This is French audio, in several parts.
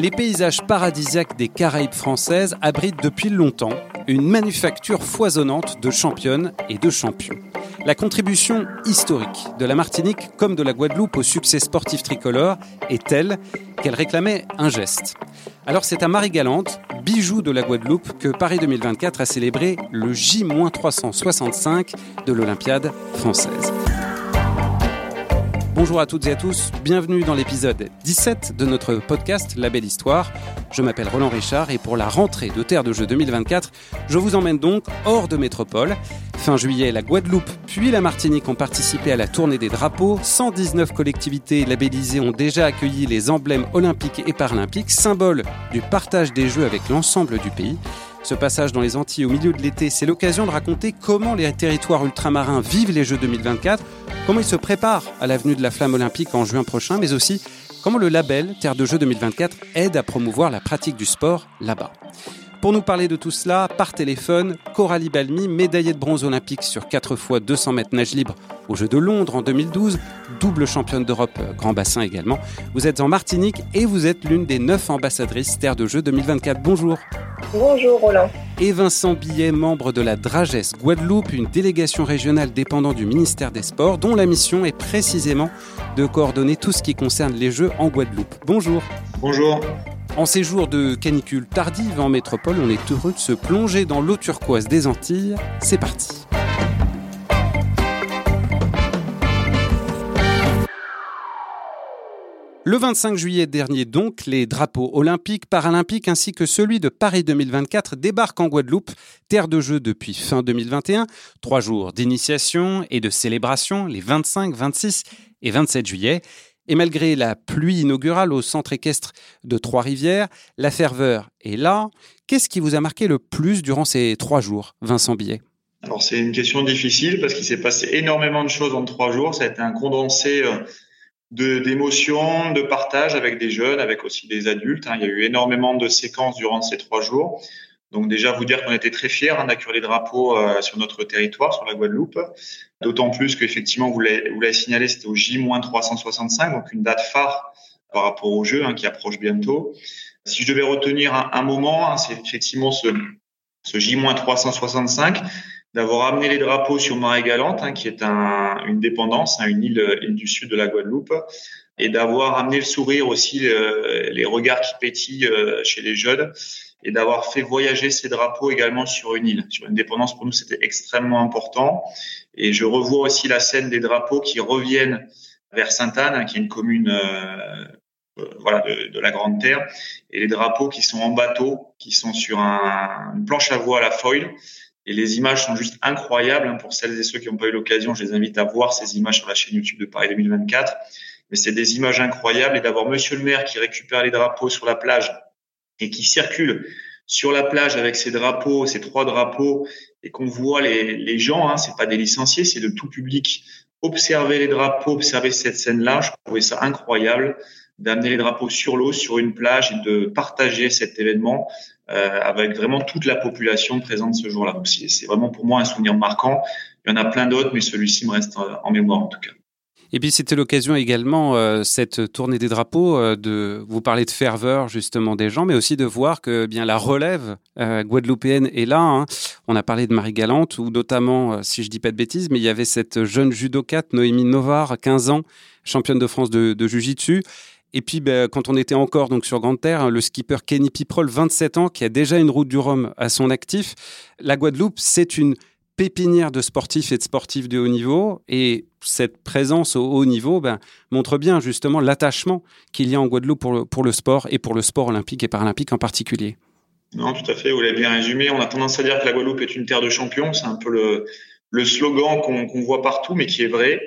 Les paysages paradisiaques des Caraïbes françaises abritent depuis longtemps une manufacture foisonnante de championnes et de champions. La contribution historique de la Martinique comme de la Guadeloupe au succès sportif tricolore est telle qu'elle réclamait un geste. Alors c'est à Marie-Galante, bijou de la Guadeloupe, que Paris 2024 a célébré le J-365 de l'Olympiade française. Bonjour à toutes et à tous, bienvenue dans l'épisode 17 de notre podcast La Belle Histoire. Je m'appelle Roland Richard et pour la rentrée de Terre de Jeux 2024, je vous emmène donc hors de métropole. Fin juillet, la Guadeloupe puis la Martinique ont participé à la tournée des drapeaux. 119 collectivités labellisées ont déjà accueilli les emblèmes olympiques et paralympiques, symbole du partage des Jeux avec l'ensemble du pays. Ce passage dans les Antilles au milieu de l'été, c'est l'occasion de raconter comment les territoires ultramarins vivent les Jeux 2024, comment ils se préparent à l'avenue de la flamme olympique en juin prochain, mais aussi comment le label Terre de Jeux 2024 aide à promouvoir la pratique du sport là-bas. Pour nous parler de tout cela, par téléphone, Coralie Balmy, médaillée de bronze olympique sur 4 fois 200 mètres nage libre aux Jeux de Londres en 2012, double championne d'Europe euh, grand bassin également. Vous êtes en Martinique et vous êtes l'une des neuf ambassadrices Terre de Jeux 2024. Bonjour. Bonjour Roland. Et Vincent Billet, membre de la Dragesse Guadeloupe, une délégation régionale dépendant du ministère des Sports, dont la mission est précisément de coordonner tout ce qui concerne les Jeux en Guadeloupe. Bonjour. Bonjour. En ces jours de canicule tardive en métropole, on est heureux de se plonger dans l'eau turquoise des Antilles. C'est parti. Le 25 juillet dernier donc, les drapeaux olympiques, paralympiques ainsi que celui de Paris 2024 débarquent en Guadeloupe, terre de jeu depuis fin 2021. Trois jours d'initiation et de célébration les 25, 26 et 27 juillet. Et malgré la pluie inaugurale au centre équestre de Trois-Rivières, la ferveur est là. Qu'est-ce qui vous a marqué le plus durant ces trois jours, Vincent Billet? Alors c'est une question difficile parce qu'il s'est passé énormément de choses en trois jours. Ça a été un condensé euh, d'émotions, de, partage avec des jeunes, avec aussi des adultes. Hein. Il y a eu énormément de séquences durant ces trois jours. Donc déjà vous dire qu'on était très fiers hein, d'accueillir les drapeaux euh, sur notre territoire, sur la Guadeloupe. D'autant plus qu'effectivement, vous l'avez signalé, c'était au J-365, donc une date phare par rapport au jeu hein, qui approche bientôt. Si je devais retenir un, moment, hein, c'est effectivement ce, ce J-365, d'avoir amené les drapeaux sur Marie-Galante, hein, qui est un, une dépendance, une île, île, du sud de la Guadeloupe, et d'avoir amené le sourire aussi, euh, les regards qui pétillent euh, chez les jeunes et d'avoir fait voyager ces drapeaux également sur une île. Sur une dépendance, pour nous, c'était extrêmement important. Et je revois aussi la scène des drapeaux qui reviennent vers Sainte-Anne, hein, qui est une commune euh, euh, voilà, de, de, la Grande Terre, et les drapeaux qui sont en bateau, qui sont sur un, une planche à voile à la foil. Et les images sont juste incroyables. Hein, pour celles et ceux qui n'ont pas eu l'occasion, je les invite à voir ces images sur la chaîne YouTube de Paris 2024. Mais c'est des images incroyables. Et d'avoir Monsieur le maire qui récupère les drapeaux sur la plage et qui circule sur la plage avec ces drapeaux, ces trois drapeaux, et qu'on voit les, les gens, hein, c'est pas des licenciés, c'est de tout public, observer les drapeaux, observer cette scène-là, je trouvais ça incroyable d'amener les drapeaux sur l'eau, sur une plage et de partager cet événement euh, avec vraiment toute la population présente ce jour-là. Donc c'est vraiment pour moi un souvenir marquant. Il y en a plein d'autres, mais celui-ci me reste en mémoire en tout cas. Et puis c'était l'occasion également, euh, cette tournée des drapeaux, euh, de vous parler de ferveur justement des gens, mais aussi de voir que bien la relève euh, guadeloupéenne est là. Hein. On a parlé de Marie Galante, ou notamment, si je dis pas de bêtises, mais il y avait cette jeune judocate, Noémie Novar, 15 ans, championne de France de, de Jiu-Jitsu. Et puis, ben, quand on était encore donc sur Grande Terre, hein, le skipper Kenny Piprol, 27 ans, qui a déjà une route du Rhum à son actif. La Guadeloupe, c'est une pépinière de sportifs et de sportifs de haut niveau. Et cette présence au haut niveau ben, montre bien justement l'attachement qu'il y a en Guadeloupe pour le, sport et pour le sport olympique et paralympique en particulier. Non, tout à fait, vous l'avez bien résumé. On a tendance à dire que la Guadeloupe est une terre de champions. C'est un peu le, slogan qu'on voit partout, mais qui est vrai.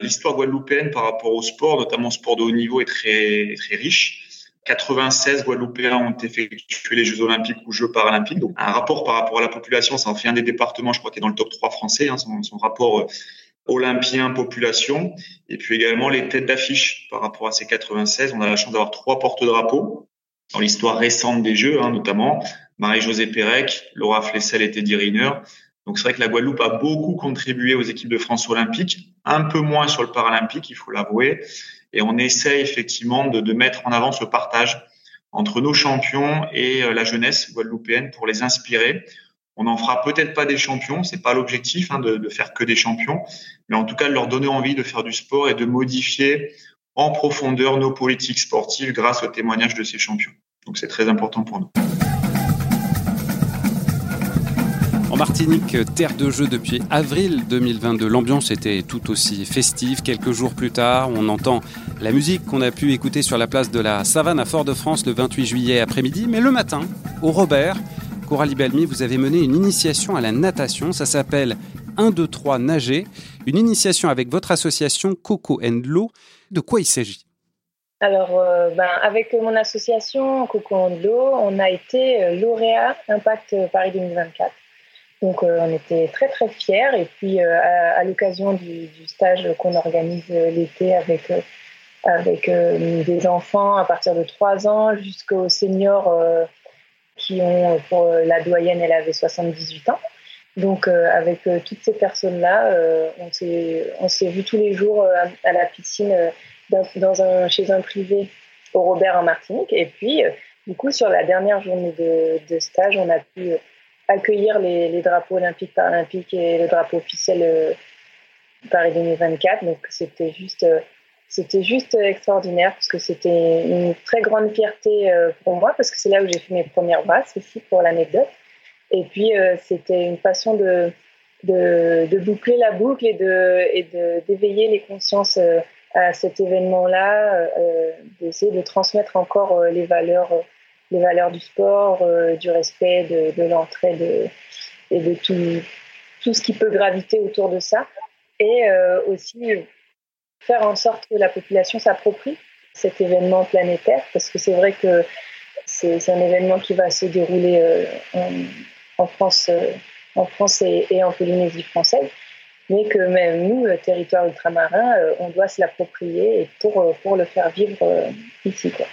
L'histoire guadeloupéenne par rapport au sport, notamment au sport de haut niveau, est très, très riche. 96 Guadeloupéens ont effectué les Jeux Olympiques ou Jeux Paralympiques. Donc, un rapport par rapport à la population, ça en fait un des départements, je crois, qui est dans le top 3 français, hein, son, son, rapport euh, olympien-population. Et puis également les têtes d'affiche par rapport à ces 96. On a la chance d'avoir trois porte-drapeaux dans l'histoire récente des Jeux, hein, notamment Marie-Josée Pérec, Laura Flessel et Teddy Riner. Donc c'est vrai que la Guadeloupe a beaucoup contribué aux équipes de France olympiques, un peu moins sur le paralympique, il faut l'avouer. Et on essaie effectivement de, de, mettre en avant ce partage entre nos champions et la jeunesse guadeloupéenne pour les inspirer. On n'en fera peut-être pas des champions, c'est pas l'objectif hein, de, de, faire que des champions, mais en tout cas de leur donner envie de faire du sport et de modifier en profondeur nos politiques sportives grâce au témoignage de ces champions. Donc c'est très important pour nous. En Martinique, terre de jeu depuis avril 2022, l'ambiance était tout aussi festive. Quelques jours plus tard, on entend la musique qu'on a pu écouter sur la place de la Savane à Fort-de-France le 28 juillet après-midi. Mais le matin, au Robert, Coralie Belmi, vous avez mené une initiation à la natation. Ça s'appelle 1, 2, 3 nager. Une initiation avec votre association Coco and Low. De quoi il s'agit? Alors, euh, ben, avec mon association Coco and Low, on a été euh, lauréat Impact Paris 2024. Donc, euh, on était très très fiers. Et puis, à, l'occasion du, du, stage qu'on organise l'été avec avec des enfants à partir de 3 ans jusqu'aux seniors qui ont, pour la doyenne, elle avait 78 ans. Donc, euh, avec euh, toutes ces personnes-là, euh, on s'est vu tous les jours à la piscine dans, un, chez un privé au Robert en Martinique. Et puis, du coup, sur la dernière journée de, stage, on a pu accueillir les, drapeaux olympiques, paralympiques et le drapeau officiel Paris 2024. Donc, c'était juste c'était juste extraordinaire parce que c'était une très grande fierté pour moi parce que c'est là où j'ai fait mes premières brasses aussi pour l'anecdote. Et puis, euh, c'était une façon de, de, boucler la boucle et d'éveiller les consciences euh, à cet événement-là, euh, d'essayer de transmettre encore les valeurs, les valeurs du sport, du respect, de, de l'entraide et de tout, tout ce qui peut graviter autour de ça. Et aussi faire en sorte que la population s'approprie cet événement planétaire, parce que c'est vrai que c'est un événement qui va se dérouler en, en France, euh, en France et, en Polynésie française, mais que même nous, le territoire ultramarin, euh, on doit se l'approprier pour, euh, pour le faire vivre ici. Quoi.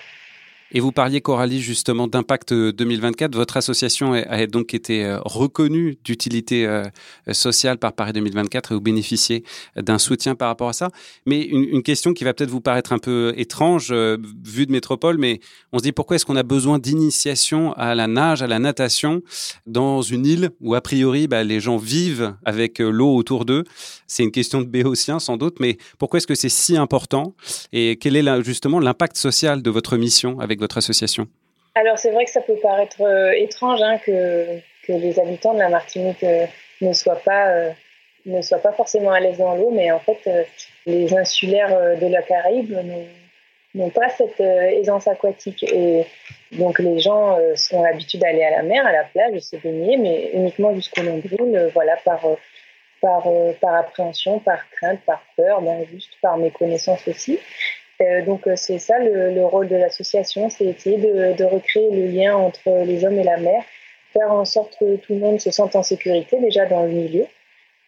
Et vous parliez, Coralie, justement d'Impact 2024. Votre association a donc été euh, reconnue d'utilité euh, sociale par Paris 2024 et vous bénéficiez d'un soutien par rapport à ça. Mais une, question qui va peut-être vous paraître un peu étrange, euh, vue de métropole, mais on se dit pourquoi est-ce qu'on a besoin d'initiation à la nage, à la natation dans une île où, a priori, bah, les gens vivent avec l'eau autour d'eux? C'est une question de béotien, sans doute, mais pourquoi est-ce que c'est si important? Et quel est justement l'impact social de votre mission avec votre association Alors c'est vrai que ça peut paraître euh, étrange hein, que, les habitants de la Martinique euh, ne soient pas euh, ne soient pas forcément à l'aise dans l'eau, mais en fait les insulaires de la Caraïbe n'ont pas cette aisance aquatique et donc les gens sont habitués d'aller à la mer, à la plage, se baigner, mais uniquement jusqu'au nombril, voilà par par, par appréhension, par crainte, par peur, ben, juste par méconnaissance aussi. Euh, donc euh, c'est ça le, rôle de l'association, c'est essayer de, recréer le lien entre les hommes et la mer, faire en sorte que tout le monde se sente en sécurité déjà dans le milieu.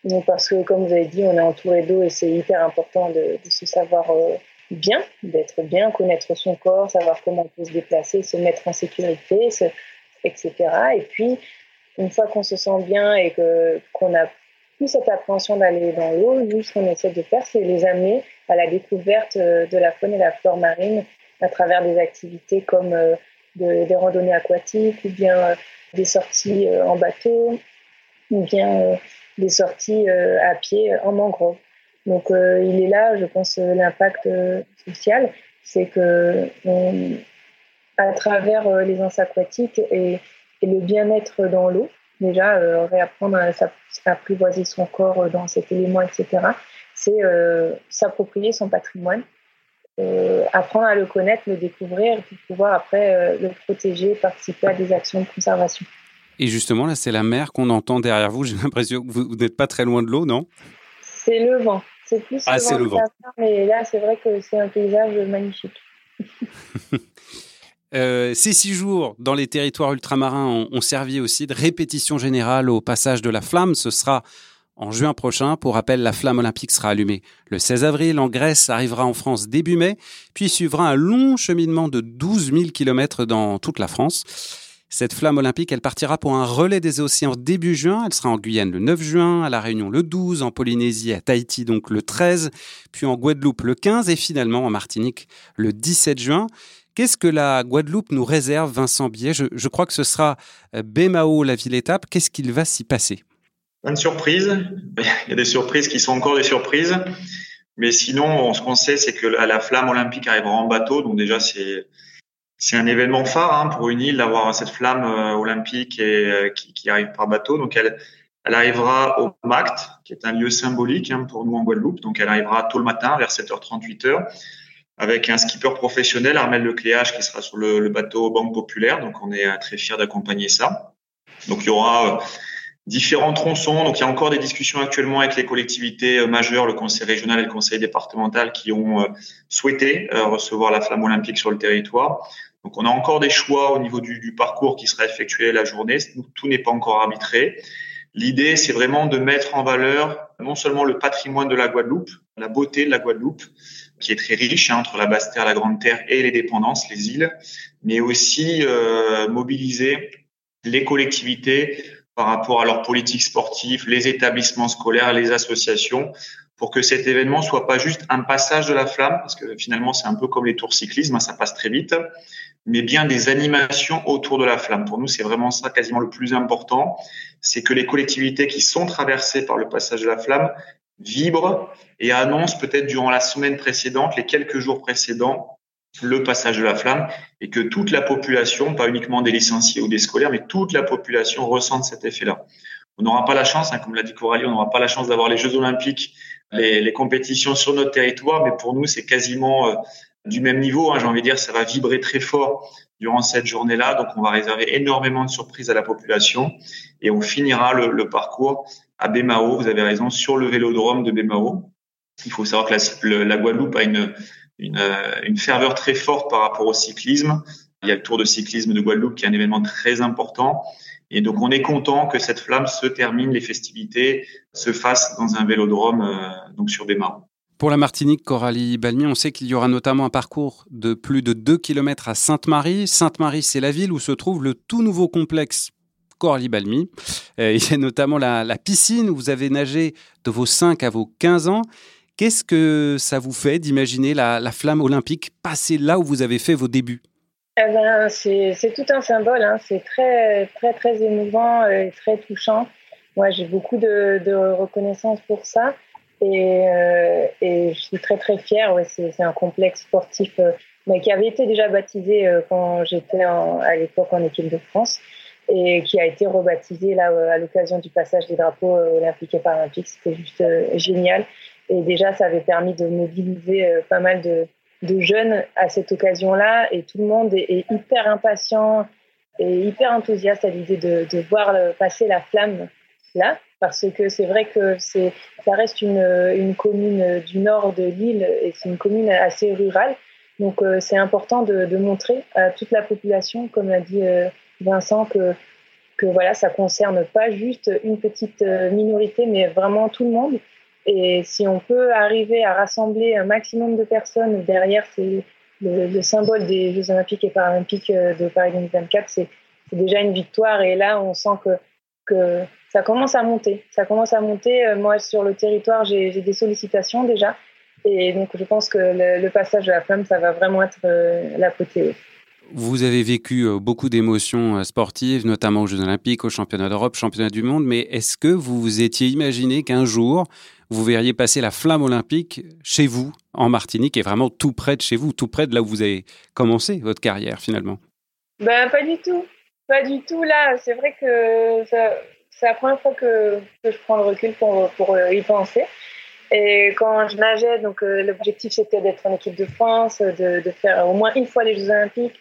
Donc parce que comme vous avez dit, on est entouré d'eau et c'est hyper important de, se savoir euh, bien, d'être bien, connaître son corps, savoir comment on peut se déplacer, se mettre en sécurité, etc. Et puis une fois qu'on se sent bien et qu'on a plus cette appréhension d'aller dans l'eau, nous, ce qu'on essaie de faire, c'est les amener à la découverte euh, de la faune et la flore marine à travers des activités comme euh, des randonnées aquatiques ou bien euh, des sorties en bateau ou bien des sorties à pied en mangrove. Donc il est là, je pense, l'impact social, c'est que à travers les anses aquatiques et le bien-être dans l'eau, déjà réapprendre à, apprivoiser son corps dans cet élément, etc. C'est euh, s'approprier son patrimoine, apprendre à le connaître, le découvrir, pour pouvoir après le protéger, participer à des actions de conservation. Et justement, là, c'est la mer qu'on entend derrière vous. J'ai l'impression que vous, n'êtes pas très loin de l'eau, non? C'est le vent. C'est plus ah, le vent. mais là, c'est vrai que c'est un paysage magnifique. Euh, ces six jours dans les territoires ultramarins ont, servi aussi de répétition générale au passage de la flamme. Ce sera en juin prochain. Pour rappel, la flamme olympique sera allumée le 16 avril en Grèce, arrivera en France début mai, puis suivra un long cheminement de 12 000 km dans toute la France. Cette flamme olympique, elle partira pour un relais des océans début juin. Elle sera en Guyane le 9 juin, à La Réunion le 12, en Polynésie, à Tahiti donc le 13, puis en Guadeloupe le 15 et finalement en Martinique le 17 juin. Qu'est-ce que la Guadeloupe nous réserve, Vincent Billet? Je, crois que ce sera Bémao, la ville-étape. Qu'est-ce qu'il va s'y passer? Une surprise. Il y a des surprises qui sont encore des surprises. Mais sinon, ce qu'on sait, c'est que la flamme olympique arrivera en bateau. Donc déjà, c'est un événement phare hein, pour une île d'avoir cette flamme euh, olympique et, euh, qui, arrive par bateau. Donc elle, elle arrivera au MACT, qui est un lieu symbolique hein, pour nous en Guadeloupe. Donc elle arrivera tôt le matin, vers 7h30, 8h, avec un skipper professionnel, Armel Lecléage, qui sera sur le, le bateau Banque Populaire. Donc on est euh, très fiers d'accompagner ça. Donc il y aura différents tronçons. Donc, il y a encore des discussions actuellement avec les collectivités euh, majeures, le conseil régional et le conseil départemental qui ont euh, souhaité euh, recevoir la flamme olympique sur le territoire. Donc, on a encore des choix au niveau du, parcours qui sera effectué la journée. Tout n'est pas encore arbitré. L'idée, c'est vraiment de mettre en valeur non seulement le patrimoine de la Guadeloupe, la beauté de la Guadeloupe, qui est très riche hein, entre la basse terre, la grande terre et les dépendances, les îles, mais aussi mobiliser les collectivités par rapport à leur politique sportive, les établissements scolaires, les associations, pour que cet événement soit pas juste un passage de la flamme, parce que finalement c'est un peu comme les tours cyclisme, hein, ça passe très vite, mais bien des animations autour de la flamme. Pour nous, c'est vraiment ça quasiment le plus important, c'est que les collectivités qui sont traversées par le passage de la flamme vibrent et annoncent peut-être durant la semaine précédente, les quelques jours précédents, le passage de la flamme et que toute la population, pas uniquement des licenciés ou des scolaires, mais toute la population ressente cet effet-là. On n'aura pas la chance, hein, comme l'a dit Coralie, on n'aura pas la chance d'avoir les Jeux Olympiques, les, les, compétitions sur notre territoire, mais pour nous, c'est quasiment euh, du même niveau. Hein, J'ai envie de dire, ça va vibrer très fort durant cette journée-là. Donc, on va réserver énormément de surprises à la population et on finira le, le parcours à Bémao. Vous avez raison, sur le vélodrome de Bémao. Il faut savoir que la, la Guadeloupe a une, une, euh, une, ferveur très forte par rapport au cyclisme. Il y a le Tour de cyclisme de Guadeloupe qui est un événement très important. Et donc, on est content que cette flamme se termine, les festivités se fassent dans un vélodrome, euh, donc sur des marins. Pour la Martinique, Coralie Balmy, on sait qu'il y aura notamment un parcours de plus de 2 km à Sainte-Marie. Sainte-Marie, c'est la ville où se trouve le tout nouveau complexe Coralie Balmy. Euh, il y a notamment la, la, piscine où vous avez nagé de vos 5 à vos 15 ans. Qu'est-ce que ça vous fait d'imaginer la, la, flamme olympique passer là où vous avez fait vos débuts? Eh ben, c'est tout un symbole, hein. c'est très, très, émouvant et très touchant. Moi, j'ai beaucoup de, reconnaissance pour ça et, euh, et, je suis très, très fière. C'est un complexe sportif euh, qui avait été déjà baptisé euh, quand j'étais à l'époque en équipe de France et qui a été rebaptisé là à l'occasion du passage des drapeaux olympiques et paralympiques. C'était juste génial. Et déjà, ça avait permis de mobiliser euh, pas mal de, jeunes à cette occasion-là. Et tout le monde est, hyper impatient et hyper enthousiaste à l'idée de, voir passer la flamme là. Parce que c'est vrai que ça reste une, une commune du nord de l'île et c'est une commune assez rurale. Donc euh, c'est important de, montrer à toute la population, comme l'a dit euh, Vincent, que, que voilà, ça concerne pas juste une petite minorité, mais vraiment tout le monde et si on peut arriver à rassembler un maximum de personnes derrière le, le, symbole des Jeux Olympiques et Paralympiques de Paris 2024, c'est déjà une victoire. Et là, on sent que, ça commence à monter. Ça commence à monter. Euh, moi, sur le territoire, j'ai des sollicitations déjà. Et donc, je pense que le, le, passage de la flamme, ça va vraiment être euh, l'apothéose. Vous avez vécu beaucoup d'émotions sportives, notamment aux Jeux Olympiques, aux Championnats d'Europe, Championnats du Monde, mais est-ce que vous vous étiez imaginé qu'un jour, vous verriez passer la flamme olympique chez vous, en Martinique, et vraiment tout près de chez vous, tout près de là où vous avez commencé votre carrière finalement? Ben, Pas du tout. Pas du tout. Là, c'est vrai que c'est la première fois que, je prends le recul pour, euh, y penser. Et quand je nageais, donc euh, l'objectif c'était d'être en équipe de France, de, faire au moins une fois les Jeux Olympiques.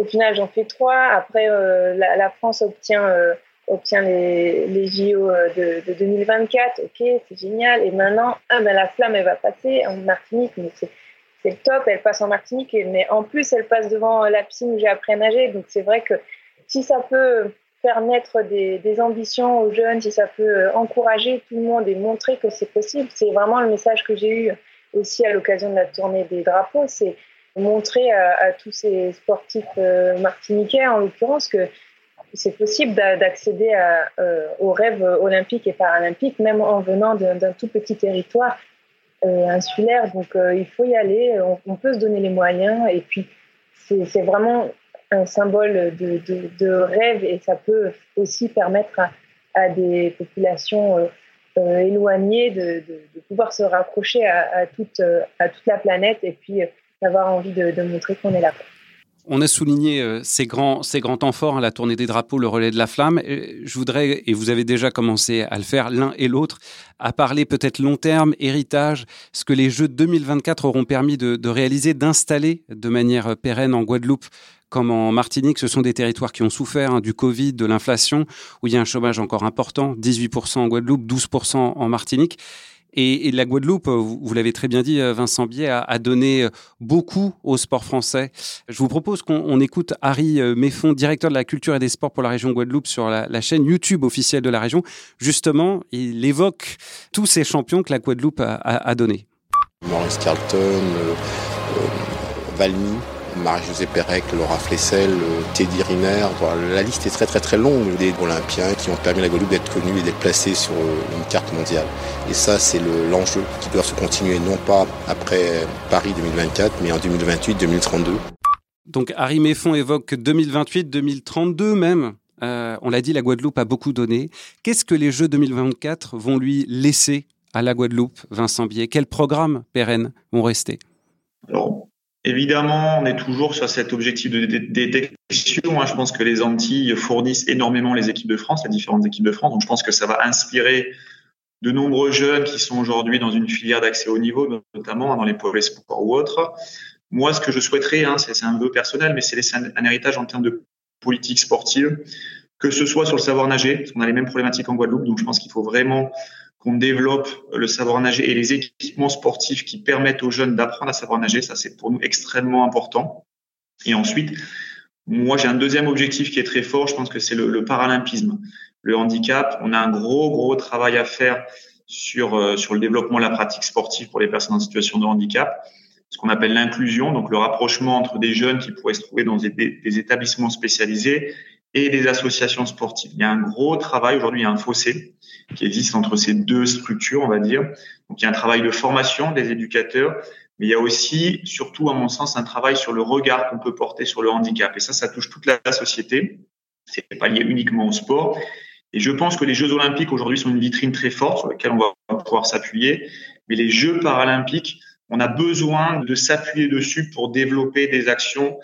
Au final, j'en fais trois. Après, euh, la, France obtient obtient les, JO euh, de, de 2024, ok, c'est génial. Et maintenant, ah ben la flamme, elle va passer en Martinique, c'est le top, elle passe en Martinique, mais en plus, elle passe devant la piscine où j'ai appris à nager. Donc c'est vrai que si ça peut faire naître des, ambitions aux jeunes, si ça peut euh, encourager tout le monde et montrer que c'est possible, c'est vraiment le message que j'ai eu aussi à l'occasion de la tournée des drapeaux, montrer à, à, tous ces sportifs euh, martiniquais, en l'occurrence, que c'est possible d'accéder euh, aux rêves olympiques et paralympiques, même en venant d'un tout petit territoire euh, insulaire. Donc, il faut y aller. On, peut se donner les moyens. Et puis, c'est vraiment un symbole de, rêve et ça peut aussi permettre à, des populations éloignées de, pouvoir se rapprocher à, toute, à toute la planète et puis d'avoir envie de, montrer qu'on est là. On a souligné euh, ces, grands, ces grands temps forts, hein, la tournée des drapeaux, le relais de la flamme. Je voudrais, et vous avez déjà commencé à le faire l'un et l'autre, à parler peut-être long terme, héritage, ce que les Jeux 2024 auront permis de, réaliser, d'installer de manière pérenne en Guadeloupe comme en Martinique, ce sont des territoires qui ont souffert hein, du Covid, de l'inflation, où il y a un chômage encore important, 18% en Guadeloupe, 12% en Martinique. Et, la Guadeloupe, vous, l'avez très bien dit, euh, Vincent Biet, a, donné euh, beaucoup au sport français. Je vous propose qu'on écoute Harry euh, Méfond, directeur de la culture et des sports pour la région Guadeloupe, sur la, chaîne YouTube officielle de la région. Justement, il évoque tous ces champions que la Guadeloupe a, a, donnés. Maurice Carlton, Valmy, Marie-Josée Pérec, Laura Flessel, euh, Teddy Riner. la liste est très très très longue des Olympiens qui ont permis à la Guadeloupe d'être connue et d'être placée sur euh, une carte mondiale. Et ça, c'est l'enjeu qui doit se continuer, non pas après Paris 2024, mais en 2028-2032. Donc Harry Méfond évoque 2028-2032 même. Euh, on l'a dit, la Guadeloupe a beaucoup donné. Qu'est-ce que les Jeux 2024 vont lui laisser à la Guadeloupe, Vincent Biet Quels programmes pérennes vont rester? Évidemment, on est toujours sur cet objectif de détection. Hein. Je pense que les Antilles fournissent énormément les équipes de France, les différentes équipes de France. Donc, je pense que ça va inspirer de nombreux jeunes qui sont aujourd'hui dans une filière d'accès au niveau, notamment dans les pôles sports ou autres. Moi, ce que je souhaiterais, hein, c'est un vœu personnel, mais c'est laisser un, héritage en termes de politique sportive, que ce soit sur le savoir nager, parce qu'on a les mêmes problématiques en Guadeloupe. Donc, je pense qu'il faut vraiment qu'on développe le savoir nager et les équipements sportifs qui permettent aux jeunes d'apprendre à savoir nager. Ça, c'est pour nous extrêmement important. Et ensuite, moi, j'ai un deuxième objectif qui est très fort. Je pense que c'est le, paralympisme. Le handicap, on a un gros, gros travail à faire sur, euh, sur le développement de la pratique sportive pour les personnes en situation de handicap. Ce qu'on appelle l'inclusion, donc le rapprochement entre des jeunes qui pourraient se trouver dans des, des établissements spécialisés et des associations sportives. Il y a un gros travail aujourd'hui, il y a un fossé qui existe entre ces deux structures, on va dire. Donc il y a un travail de formation des éducateurs, mais il y a aussi, surtout à mon sens, un travail sur le regard qu'on peut porter sur le handicap. Et ça, ça touche toute la société. C'est pas lié uniquement au sport. Et je pense que les Jeux olympiques aujourd'hui sont une vitrine très forte sur laquelle on va pouvoir s'appuyer. Mais les Jeux paralympiques, on a besoin de s'appuyer dessus pour développer des actions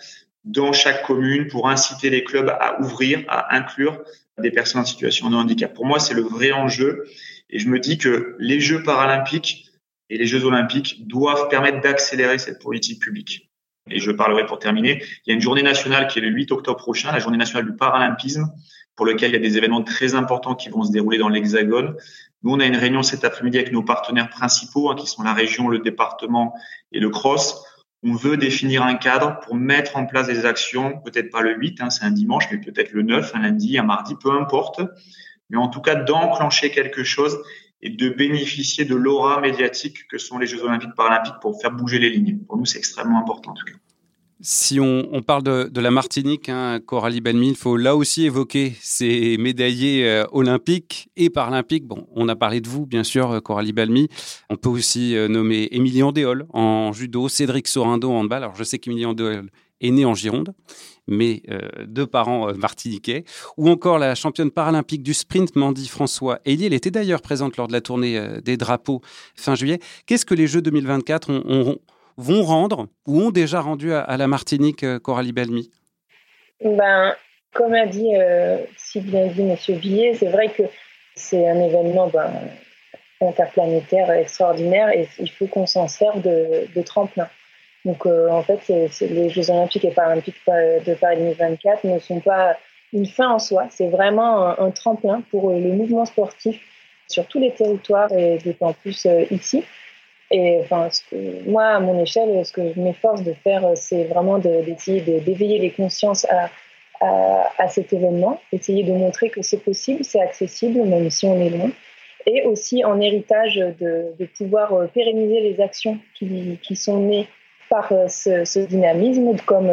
dans chaque commune pour inciter les clubs à ouvrir, à inclure des personnes en situation de handicap. Pour moi, c'est le vrai enjeu. Et je me dis que les Jeux paralympiques et les Jeux olympiques doivent permettre d'accélérer cette politique publique. Et je parlerai pour terminer. Il y a une journée nationale qui est le 8 octobre prochain, la journée nationale du paralympisme, pour lequel il y a des événements très importants qui vont se dérouler dans l'Hexagone. Nous, on a une réunion cet après-midi avec nos partenaires principaux, hein, qui sont la région, le département et le CROSS, on veut définir un cadre pour mettre en place des actions, peut-être pas le 8, hein, c'est un dimanche, mais peut-être le 9, un lundi, un mardi, peu importe, mais en tout cas d'enclencher quelque chose et de bénéficier de l'aura médiatique que sont les Jeux olympiques paralympiques pour faire bouger les lignes. Pour nous, c'est extrêmement important en tout cas. Si on, parle de, la Martinique, hein, Coralie Belmi, il faut là aussi évoquer ces médaillés euh, olympiques et paralympiques. Bon, on a parlé de vous, bien sûr, euh, Coralie Balmy. On peut aussi euh, nommer Émilie Andéol en judo, Cédric Sorando en handball. Alors, je sais qu'Émilie Andéol est née en Gironde, mais deux parents martiniquais. Ou encore la championne paralympique du sprint, Mandy François Elie. Elle était d'ailleurs présente lors de la tournée des drapeaux fin juillet. Qu'est-ce que les Jeux 2024 ont vont rendre ou ont déjà rendu à, la Martinique, euh, Coralie Belmi? Ben, Comme a dit euh, si bien dit M. Billet, c'est vrai que c'est un événement ben, interplanétaire extraordinaire et il faut qu'on s'en serve de, tremplin. Donc euh, en fait, les Jeux olympiques et paralympiques de Paris 2024 ne sont pas une fin en soi, c'est vraiment un, tremplin pour le mouvement sportif sur tous les territoires et d'autant plus ici. Et enfin, moi, à mon échelle, ce que je m'efforce de faire, c'est vraiment d'essayer d'éveiller les consciences à, à, cet événement, essayer de montrer que c'est possible, c'est accessible, même si on est loin. Et aussi en héritage de, pouvoir euh, pérenniser les actions qui, qui sont nées par euh, ce, dynamisme, comme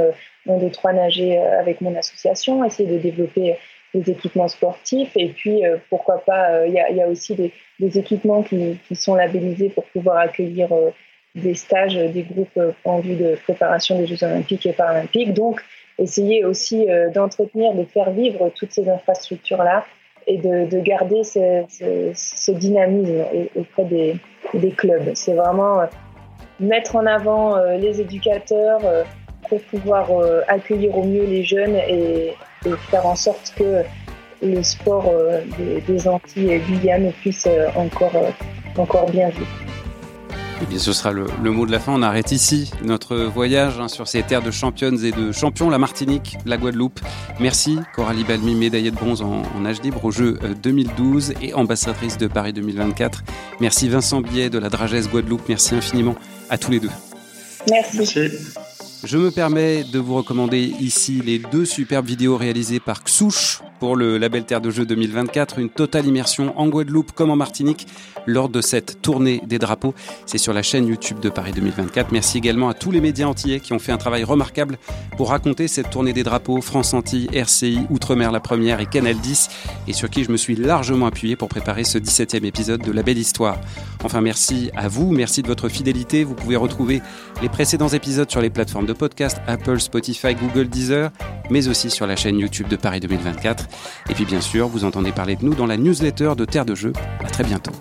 un, deux, trois nager euh, avec mon association, essayer de développer des équipements sportifs. Et puis, euh, pourquoi pas, euh, il y, a, aussi des, équipements qui, sont labellisés pour pouvoir accueillir euh, des stages, des groupes en vue de préparation des Jeux olympiques et paralympiques. Donc, essayer aussi d'entretenir, de faire vivre toutes ces infrastructures-là et de, garder ce, dynamisme auprès des, des clubs. C'est vraiment mettre en avant les éducateurs pour pouvoir accueillir au mieux les jeunes et, et faire en sorte que le sport euh, des, Antilles et Guyane puisse euh, encore, euh, encore bien vivre. Eh bien, ce sera le, mot de la fin. On arrête ici notre voyage hein, sur ces terres de championnes et de champions, la Martinique, la Guadeloupe. Merci Coralie Balmy, médaillée de bronze en, en nage libre aux Jeux 2012 et ambassadrice de Paris 2024. Merci Vincent Billet de la Dragesse Guadeloupe. Merci infiniment à tous les deux. Merci. Merci. Je me permets de vous recommander ici les deux superbes vidéos réalisées par Xouch pour le label Terre de Jeux 2024, une totale immersion en Guadeloupe comme en Martinique lors de cette tournée des drapeaux. C'est sur la chaîne YouTube de Paris 2024. Merci également à tous les médias antillais qui ont fait un travail remarquable pour raconter cette tournée des drapeaux, France Antilles, RCI, Outre-mer la première et Canal 10, et sur qui je me suis largement appuyé pour préparer ce 17e épisode de La Belle Histoire. Enfin, merci à vous, merci de votre fidélité. Vous pouvez retrouver les précédents épisodes sur les plateformes de podcast Apple, Spotify, Google, Deezer, mais aussi sur la chaîne YouTube de Paris 2024. Et puis bien sûr, vous entendez parler de nous dans la newsletter de Terre de Jeux. À très bientôt.